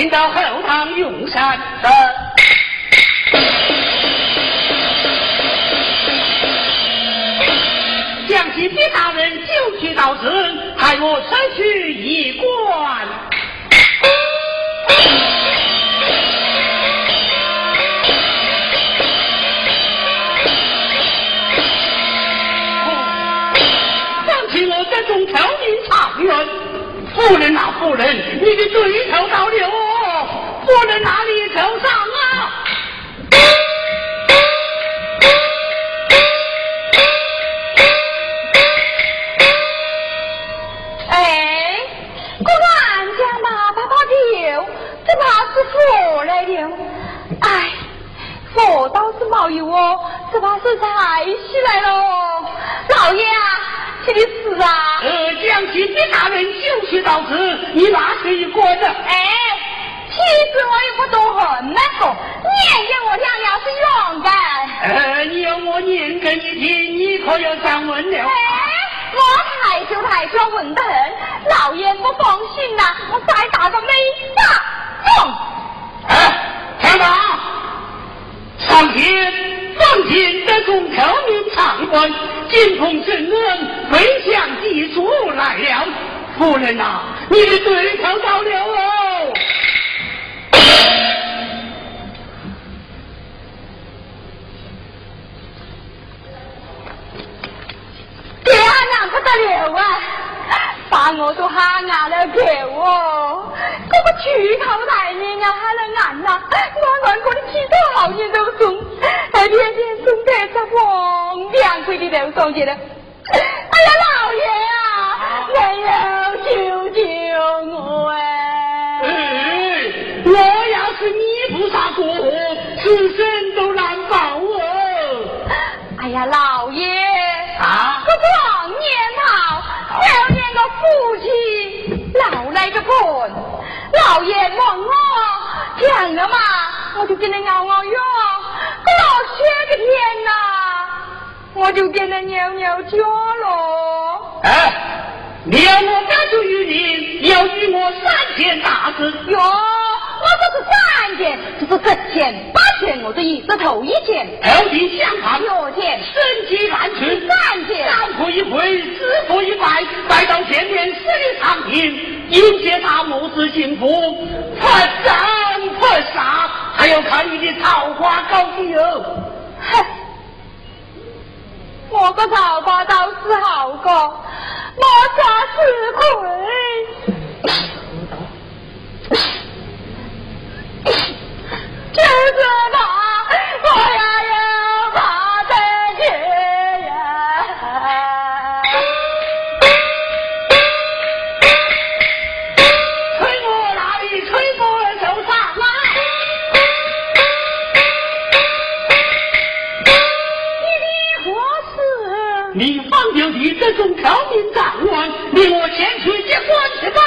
进到后堂用膳。想起别大人就去到此，害我失去一官。想起我这种挑命长人，夫人啊夫人，你的罪头到了哦，夫人哪里受伤啊？哎，果然将马爸爸丢，这怕是佛来了。哎，佛倒是没有哦，这怕是财起来了。老爷啊，你的事啊？呃，将军的大人就去到此，你拿去一锅子。哎，其实我也不懂恨那个，念给我娘娘是勇敢。呃，你要我念给你听，你可要上问了。哎，我害羞害羞问得很，老爷不放心呐、我再打个没打中。哎，听到，上天放进这种挑命长官，金鹏圣恩，飞向地主来了。夫人呐、你的对头到了哦。得了啊！把我都喊俺了狗哦！这个举头大人啊，喊了俺呐，我俺我的几头好人都送，还偏偏送在这黄两块的头上去了。哎呀，老爷啊，没有救救我哎！哎，我要是你不杀过河，此生老爷问我讲了嘛，我就跟你咬咬药。可老些个天呐，我就跟他扭扭脚喽。哎，你要我表忠于你，要与我三件大事。哟，我这是三件，就是十件、八件，我这一是头一件，头顶相看，六件、身体安全，三件。三步一跪，四步一拜，拜到前面十里长亭，迎接他母子幸福，不争不杀，还要看你的桃花高低哦。哼，我个桃花倒是好个，莫啥吃亏。你方有你这种条民大官，你我前去接官去吧。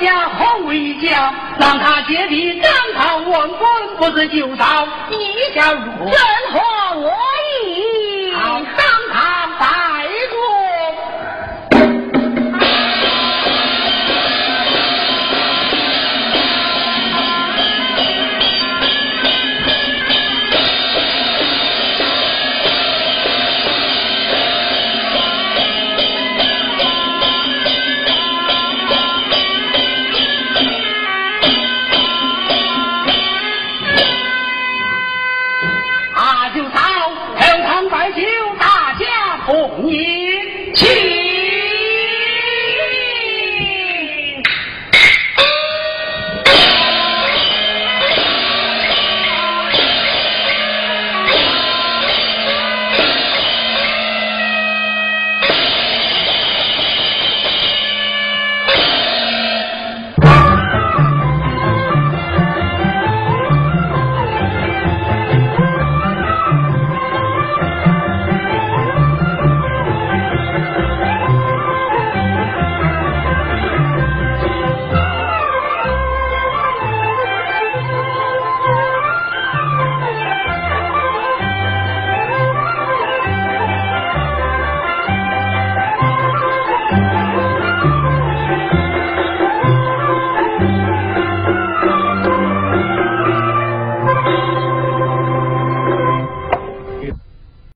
家好为一家，让他借力张唐文官，不是就到一家如正合我